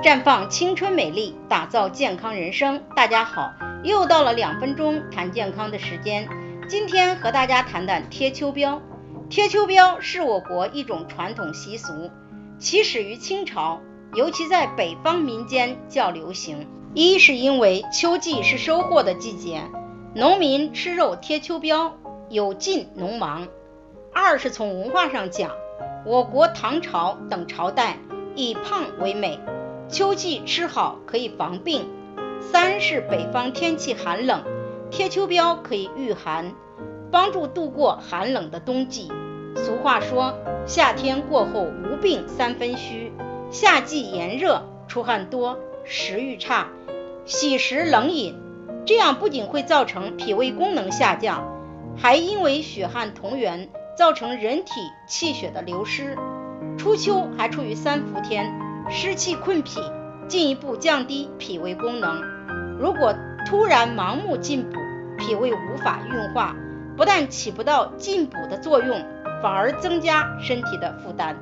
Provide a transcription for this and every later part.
绽放青春美丽，打造健康人生。大家好，又到了两分钟谈健康的时间。今天和大家谈谈贴秋膘。贴秋膘是我国一种传统习俗，起始于清朝，尤其在北方民间较流行。一是因为秋季是收获的季节，农民吃肉贴秋膘有尽农忙；二是从文化上讲，我国唐朝等朝代以胖为美，秋季吃好可以防病；三是北方天气寒冷，贴秋膘可以御寒，帮助度过寒冷的冬季。俗话说，夏天过后无病三分虚，夏季炎热出汗多，食欲差。喜食冷饮，这样不仅会造成脾胃功能下降，还因为血汗同源，造成人体气血的流失。初秋还处于三伏天，湿气困脾，进一步降低脾胃功能。如果突然盲目进补，脾胃无法运化，不但起不到进补的作用，反而增加身体的负担。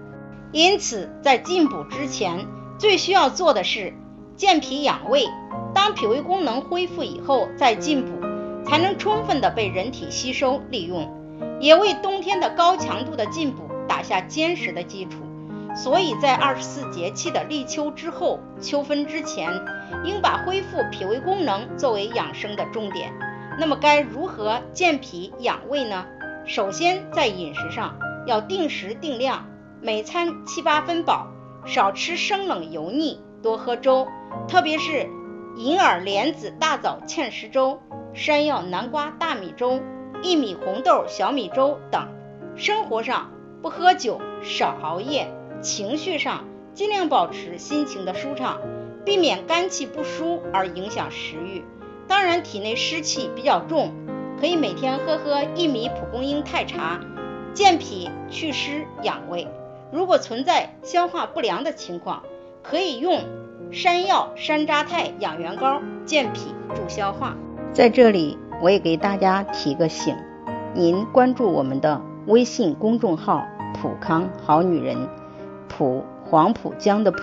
因此，在进补之前，最需要做的是健脾养胃。当脾胃功能恢复以后再进补，才能充分的被人体吸收利用，也为冬天的高强度的进补打下坚实的基础。所以在二十四节气的立秋之后、秋分之前，应把恢复脾胃功能作为养生的重点。那么该如何健脾养胃呢？首先在饮食上要定时定量，每餐七八分饱，少吃生冷油腻，多喝粥，特别是。银耳莲子大枣芡实粥、山药南瓜大米粥、薏米红豆小米粥等。生活上不喝酒，少熬夜。情绪上尽量保持心情的舒畅，避免肝气不舒而影响食欲。当然，体内湿气比较重，可以每天喝喝薏米蒲公英太茶，健脾祛湿养胃。如果存在消化不良的情况，可以用。山药、山楂肽养元膏，健脾助消化。在这里，我也给大家提个醒：您关注我们的微信公众号“普康好女人”，普黄浦江的普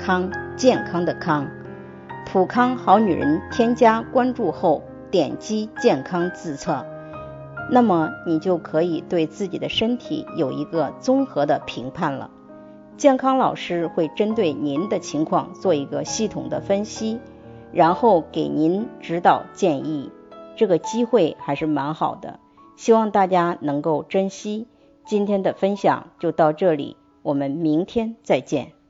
康健康的康，普康好女人。添加关注后，点击健康自测，那么你就可以对自己的身体有一个综合的评判了。健康老师会针对您的情况做一个系统的分析，然后给您指导建议。这个机会还是蛮好的，希望大家能够珍惜。今天的分享就到这里，我们明天再见。